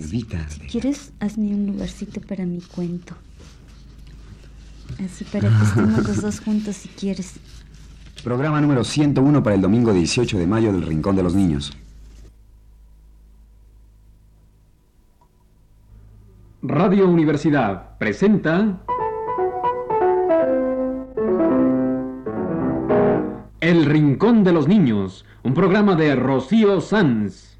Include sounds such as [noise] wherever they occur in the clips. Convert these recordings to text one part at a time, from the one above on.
viudita. Si quieres, hazme un lugarcito para mi cuento. Así para que [laughs] estemos los dos juntos si quieres. Programa número 101 para el domingo 18 de mayo del Rincón de los Niños. Radio Universidad presenta El Rincón de los Niños, un programa de Rocío Sanz.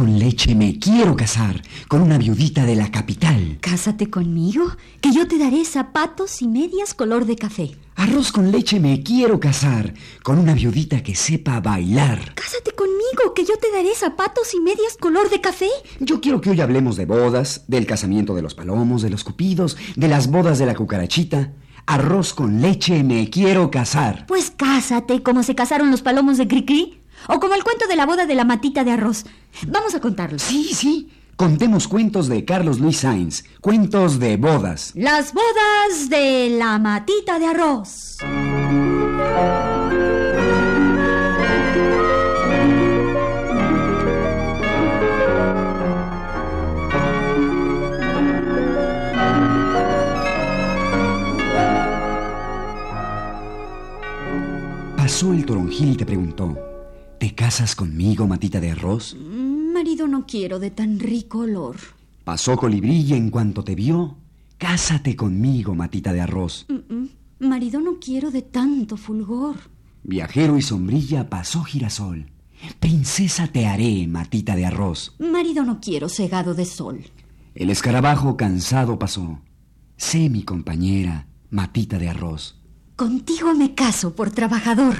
Con leche, me quiero casar con una viudita de la capital. Cásate conmigo, que yo te daré zapatos y medias color de café. Arroz con leche, me quiero casar con una viudita que sepa bailar. Cásate conmigo, que yo te daré zapatos y medias color de café. Yo quiero que hoy hablemos de bodas, del casamiento de los palomos, de los cupidos, de las bodas de la cucarachita. Arroz con leche, me quiero casar. Pues cásate, como se casaron los palomos de Cricri. O como el cuento de la boda de la matita de arroz. Vamos a contarlo. Sí, sí. Contemos cuentos de Carlos Luis Sainz, cuentos de bodas. Las bodas de la matita de arroz. Pasó el toronjil y te preguntó, ¿te casas conmigo, matita de arroz? Marido, no quiero de tan rico olor. Pasó colibrí y en cuanto te vio, cásate conmigo, matita de arroz. Marido, no quiero de tanto fulgor. Viajero y sombrilla pasó girasol. Princesa te haré, matita de arroz. Marido, no quiero cegado de sol. El escarabajo cansado pasó. Sé mi compañera, matita de arroz. Contigo me caso por trabajador.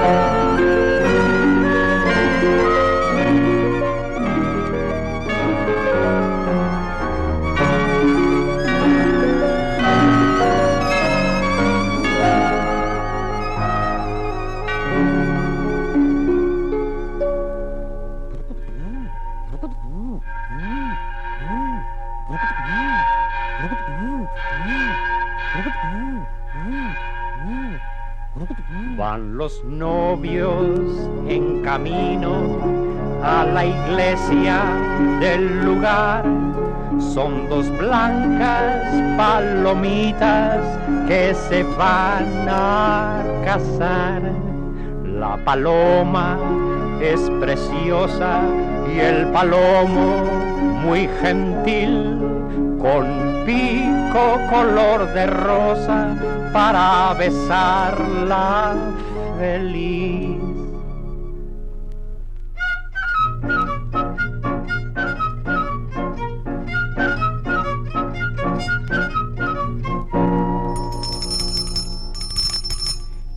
thank you Van los novios en camino a la iglesia del lugar. Son dos blancas palomitas que se van a casar. La paloma es preciosa y el palomo muy gentil, con pico color de rosa para besarla feliz.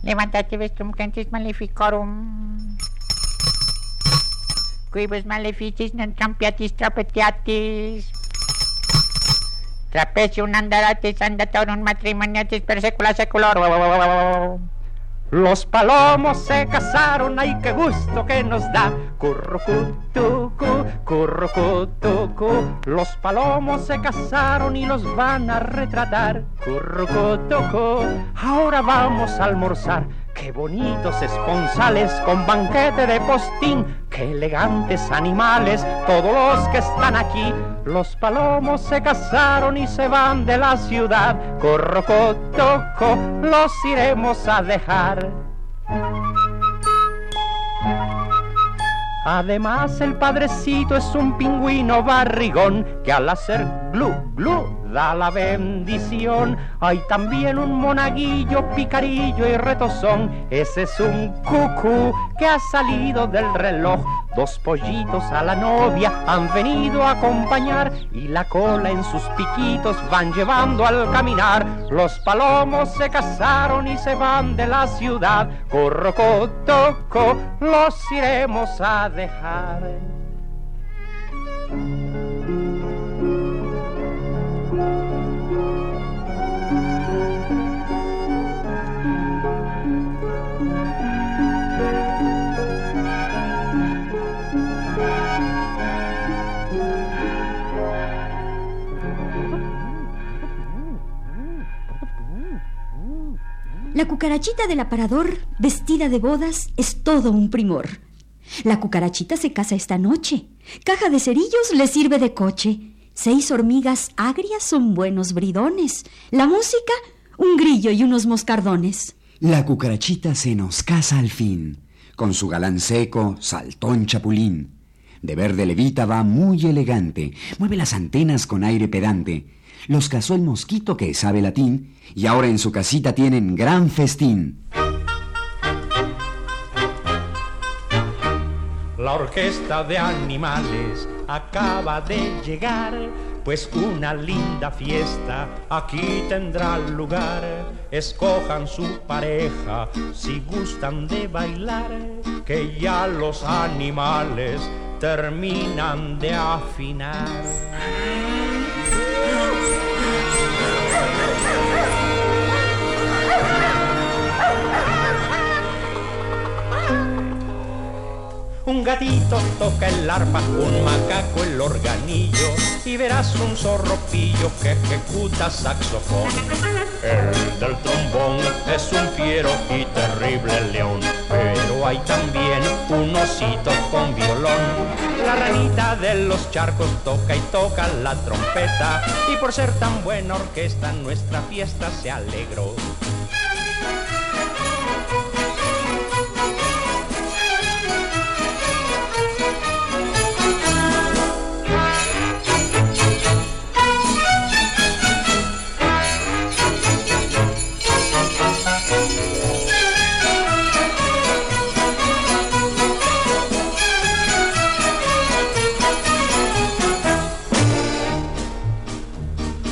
Levantate vestrum cantis maleficorum. Quibus maleficis non trampiatis trapetiatis. Trapecium andaratis andatorum matrimoniatis per secula seculorum. Los palomos se casaron, ay qué gusto que nos da. Currucutucu, currucutucu. Los palomos se casaron y los van a retratar. Currucutucu. Ahora vamos a almorzar. Qué bonitos esponsales con banquete de postín. Qué elegantes animales, todos los que están aquí. Los palomos se casaron y se van de la ciudad. Corrocotoco, los iremos a dejar. Además el padrecito es un pingüino barrigón que al hacer glu, glu, da la bendición. Hay también un monaguillo, picarillo y retozón. Ese es un cucú que ha salido del reloj. Dos pollitos a la novia han venido a acompañar y la cola en sus piquitos van llevando al caminar. Los palomos se casaron y se van de la ciudad. Corro, toco, los iremos a dejar. La cucarachita del aparador, vestida de bodas, es todo un primor. La cucarachita se casa esta noche. Caja de cerillos le sirve de coche. Seis hormigas agrias son buenos bridones. La música, un grillo y unos moscardones. La cucarachita se nos casa al fin, con su galán seco, saltón chapulín. De verde levita va muy elegante, mueve las antenas con aire pedante. Los casó el mosquito que sabe latín y ahora en su casita tienen gran festín. La orquesta de animales acaba de llegar, pues una linda fiesta aquí tendrá lugar. Escojan su pareja si gustan de bailar, que ya los animales terminan de afinar. Yes! Un gatito toca el arpa, un macaco el organillo y verás un zorropillo que ejecuta saxofón. El del trombón es un fiero y terrible león, pero hay también un osito con violón. La ranita de los charcos toca y toca la trompeta y por ser tan buena orquesta nuestra fiesta se alegró.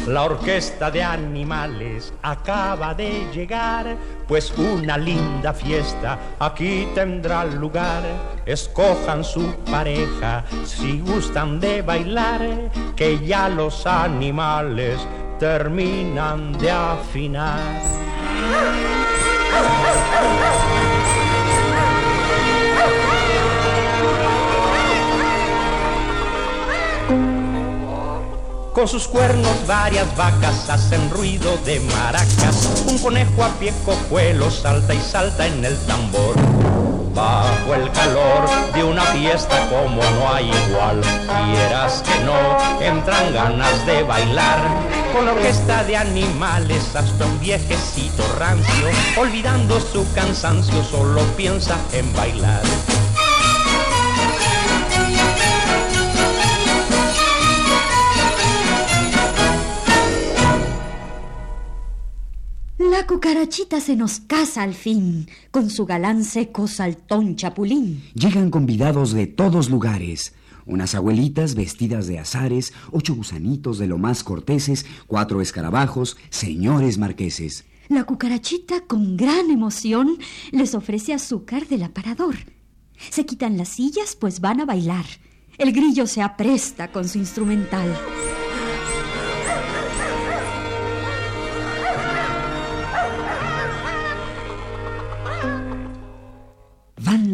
La orquesta de animales acaba de llegar, pues una linda fiesta aquí tendrá lugar. Escojan su pareja si gustan de bailar, que ya los animales terminan de afinar. Con sus cuernos varias vacas hacen ruido de maracas. Un conejo a pie cojuelo salta y salta en el tambor. Bajo el calor de una fiesta como no hay igual, quieras que no, entran ganas de bailar. Con la orquesta de animales hasta un viejecito rancio, olvidando su cansancio, solo piensa en bailar. La cucarachita se nos casa al fin, con su galán seco saltón chapulín. Llegan convidados de todos lugares. Unas abuelitas vestidas de azares, ocho gusanitos de lo más corteses, cuatro escarabajos, señores marqueses. La cucarachita, con gran emoción, les ofrece azúcar del aparador. Se quitan las sillas, pues van a bailar. El grillo se apresta con su instrumental.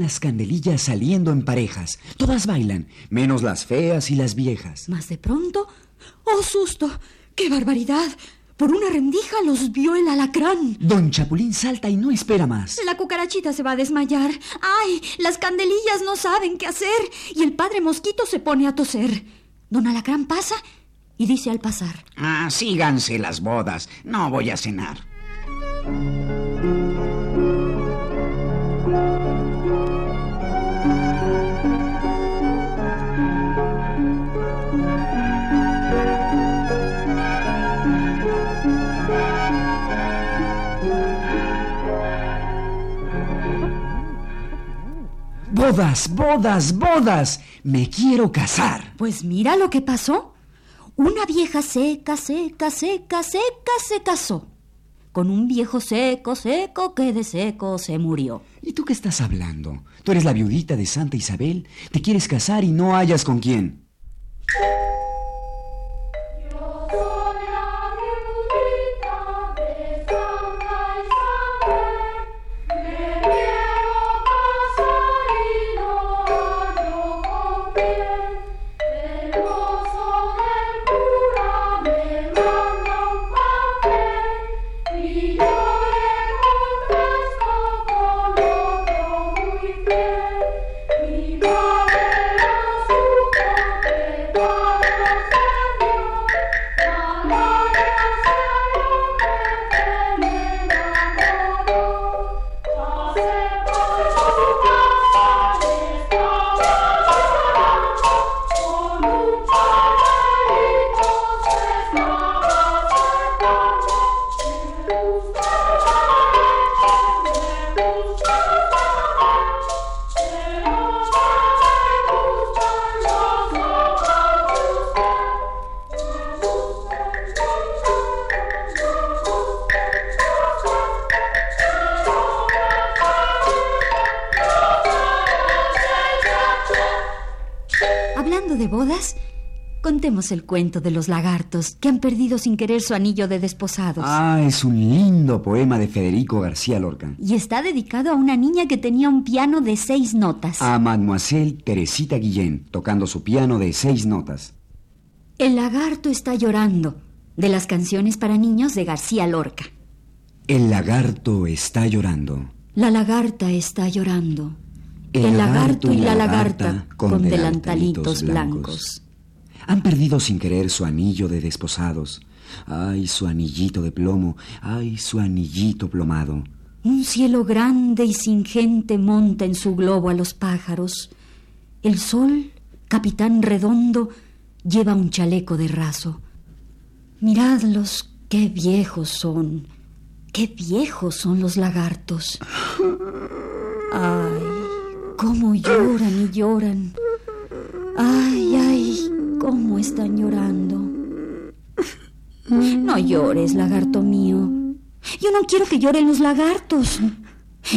Las candelillas saliendo en parejas. Todas bailan, menos las feas y las viejas. Mas de pronto, ¡oh susto! ¡Qué barbaridad! Por una rendija los vio el alacrán. Don Chapulín salta y no espera más. La cucarachita se va a desmayar. ¡Ay! Las candelillas no saben qué hacer. Y el padre mosquito se pone a toser. Don Alacrán pasa y dice al pasar. Ah, síganse las bodas. No voy a cenar. Bodas, bodas, bodas. Me quiero casar. Pues mira lo que pasó. Una vieja seca, seca, seca, seca se casó. Con un viejo seco, seco, que de seco se murió. ¿Y tú qué estás hablando? Tú eres la viudita de Santa Isabel. Te quieres casar y no hayas con quién. Contemos el cuento de los lagartos que han perdido sin querer su anillo de desposados. Ah, es un lindo poema de Federico García Lorca. Y está dedicado a una niña que tenía un piano de seis notas. A Mademoiselle Teresita Guillén, tocando su piano de seis notas. El lagarto está llorando, de las canciones para niños de García Lorca. El lagarto está llorando. La lagarta está llorando. El, lagarto y la lagarta con delantalitos blancos. Han perdido sin querer su anillo de desposados. Ay, su anillito de plomo. Ay, su anillito plomado. Un cielo grande y sin gente monta en su globo a los pájaros. El sol, capitán redondo, lleva un chaleco de raso. Miradlos, qué viejos son. Qué viejos son los lagartos. Ay, cómo lloran y lloran. Ay, ay, cómo están llorando. No llores, lagarto mío. Yo no quiero que lloren los lagartos.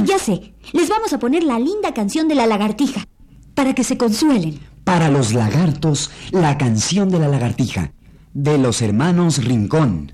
Ya sé, les vamos a poner la linda canción de la lagartija, para que se consuelen. Para los lagartos, la canción de la lagartija, de los hermanos Rincón.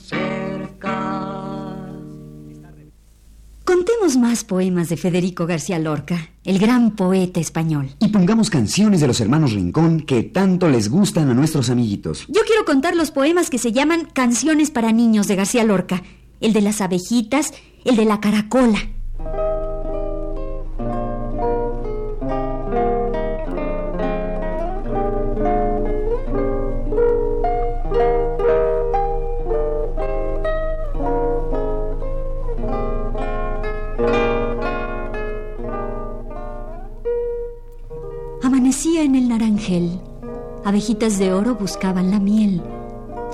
Contemos más poemas de Federico García Lorca, el gran poeta español. Y pongamos canciones de los hermanos Rincón que tanto les gustan a nuestros amiguitos. Yo quiero contar los poemas que se llaman Canciones para Niños de García Lorca. El de las abejitas, el de la caracola. En el naranjel, Abejitas de oro buscaban la miel.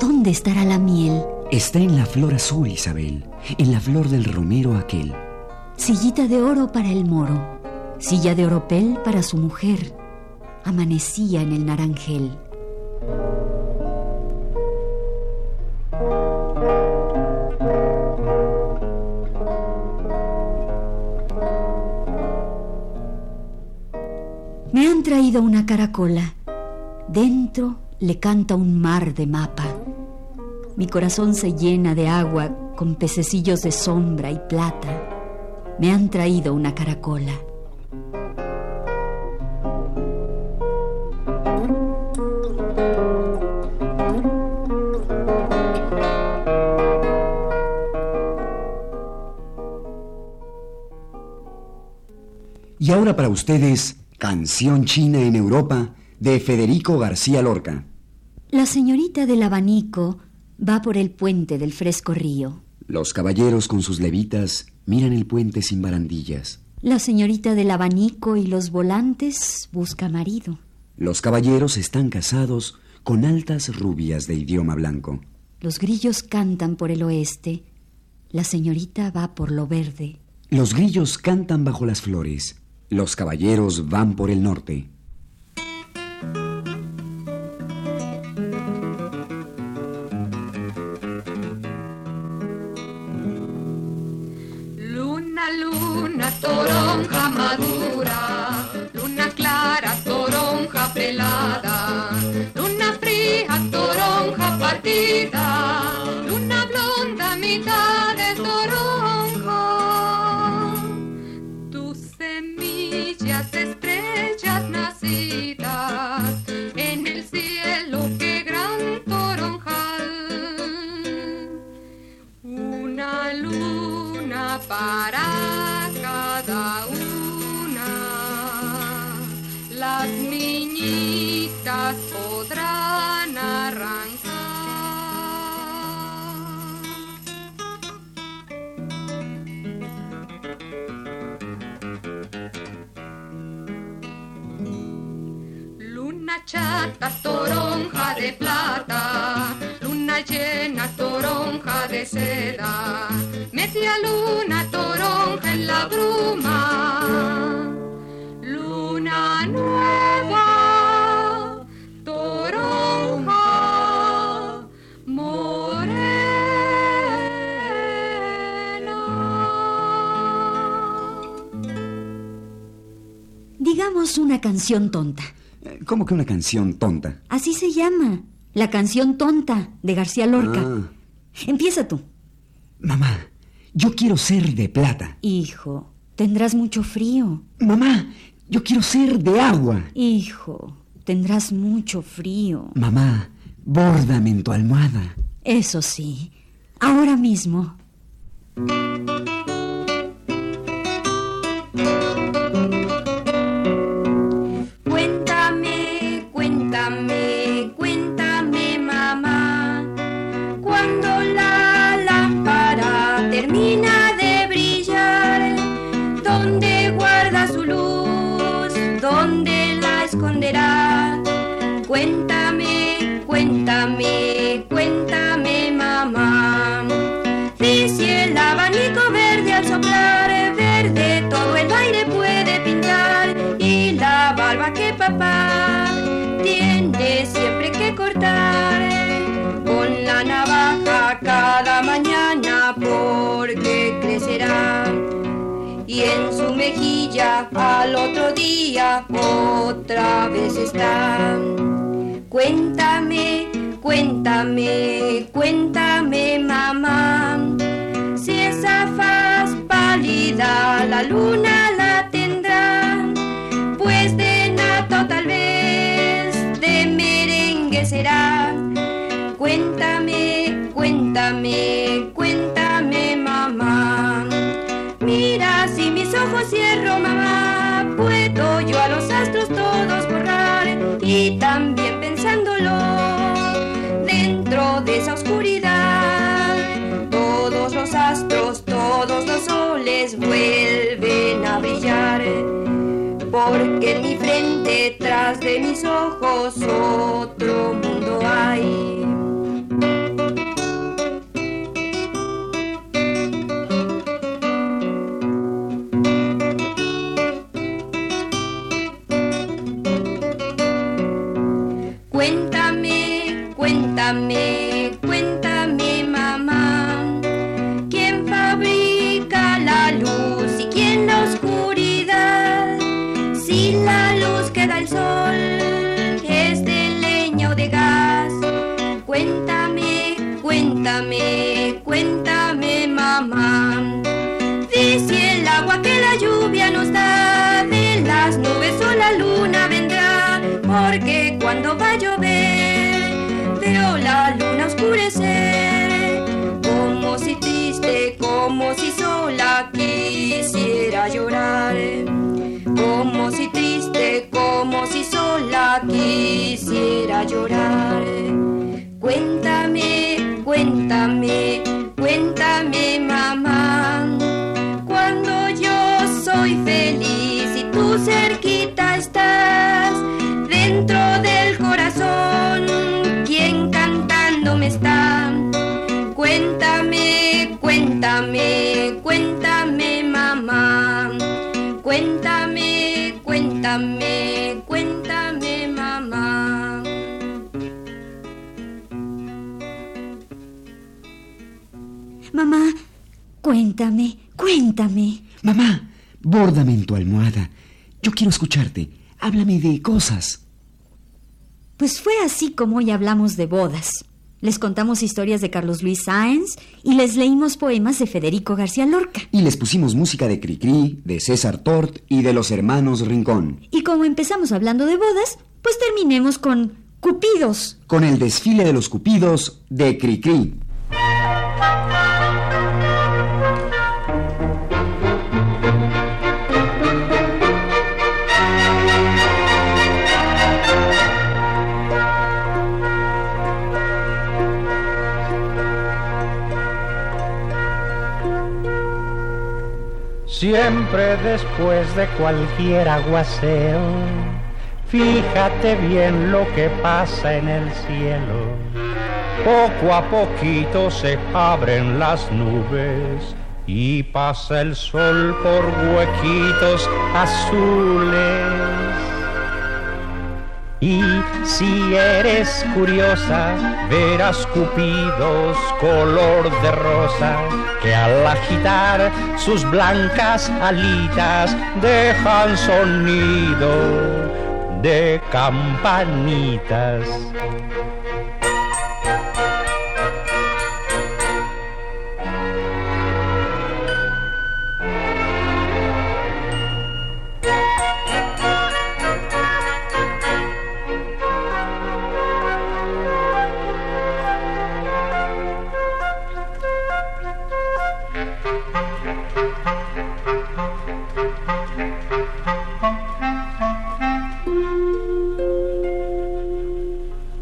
¿Dónde estará la miel? Está en la flor azul, Isabel, en la flor del romero aquel. Sillita de oro para el moro, silla de oropel para su mujer. Amanecía en el naranjel. Traído una caracola. Dentro le canta un mar de mapa. Mi corazón se llena de agua con pececillos de sombra y plata. Me han traído una caracola. Y ahora para ustedes, Canción China en Europa de Federico García Lorca. La señorita del abanico va por el puente del fresco río. Los caballeros con sus levitas miran el puente sin barandillas. La señorita del abanico y los volantes busca marido. Los caballeros están casados con altas rubias de idioma blanco. Los grillos cantan por el oeste. La señorita va por lo verde. Los grillos cantan bajo las flores. Los caballeros van por el norte. Luna, luna, toronja madura, seda, media luna, toronja en la bruma, luna nueva, toronja morena. Digamos una canción tonta. Eh, ¿Cómo que una canción tonta? Así se llama. La canción tonta de García Lorca. Ah. Empieza tú. Mamá, yo quiero ser de plata. Hijo, tendrás mucho frío. Mamá, yo quiero ser de agua. Hijo, tendrás mucho frío. Mamá, bórdame en tu almohada. Eso sí, ahora mismo. Cuéntame, cuéntame, cuéntame, mamá, si esa faz pálida la luna la tendrá, pues de nato tal vez de merengue será. Cuéntame, cuéntame, cuéntame, mamá. Mira, si mis ojos cierro, mamá, puedo yo a los astros todos borrar y también Porque en mi frente, tras de mis ojos otro mundo hay. Cuéntame, cuéntame. Mamá, bórdame en tu almohada. Yo quiero escucharte. Háblame de cosas. Pues fue así como hoy hablamos de bodas. Les contamos historias de Carlos Luis Sáenz y les leímos poemas de Federico García Lorca. Y les pusimos música de Cricri, de César Tort y de los hermanos Rincón. Y como empezamos hablando de bodas, pues terminemos con Cupidos. Con el desfile de los cupidos de Cricri. Siempre después de cualquier aguacero, fíjate bien lo que pasa en el cielo. Poco a poquito se abren las nubes y pasa el sol por huequitos azules. Y si eres curiosa, verás cupidos color de rosa que al agitar sus blancas alitas dejan sonido de campanitas.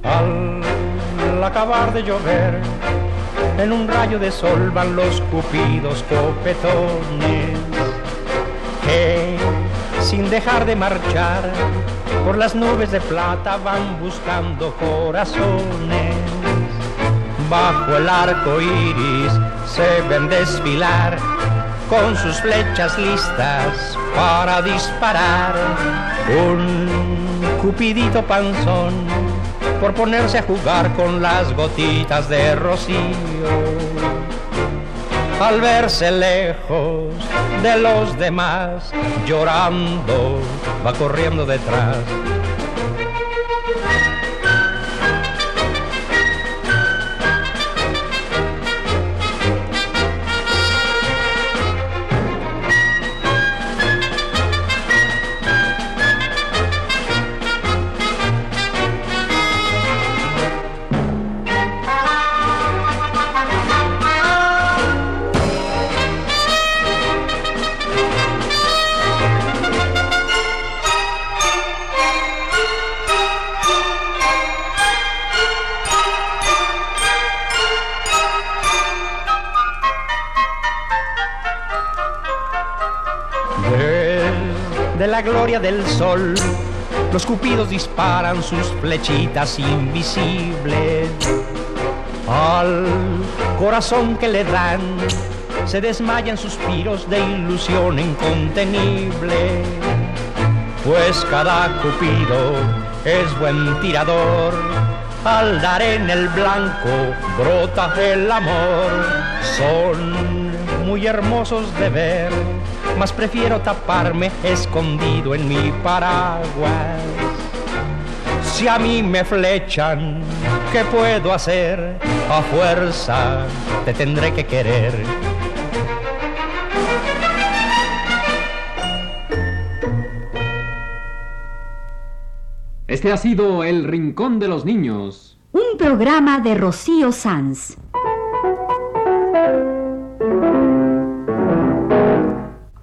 Al acabar de llover, en un rayo de sol van los cupidos copetones que, sin dejar de marchar, por las nubes de plata van buscando corazones. Bajo el arco iris se ven desfilar con sus flechas listas para disparar. Un cupidito panzón por ponerse a jugar con las gotitas de rocío. Al verse lejos de los demás, llorando, va corriendo detrás. Sol Los cupidos disparan sus flechitas invisibles al corazón que le dan. Se desmayan suspiros de ilusión incontenible, pues cada cupido es buen tirador. Al dar en el blanco brota el amor. Son muy hermosos de ver, mas prefiero taparme escondido en mi paraguas. Si a mí me flechan, ¿qué puedo hacer? A fuerza te tendré que querer. Este ha sido El Rincón de los Niños. Un programa de Rocío Sanz.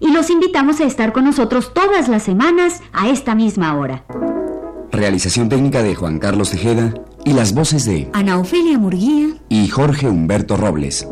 y los invitamos a estar con nosotros todas las semanas a esta misma hora. Realización técnica de Juan Carlos Tejeda y las voces de Ana Ofelia Murguía y Jorge Humberto Robles.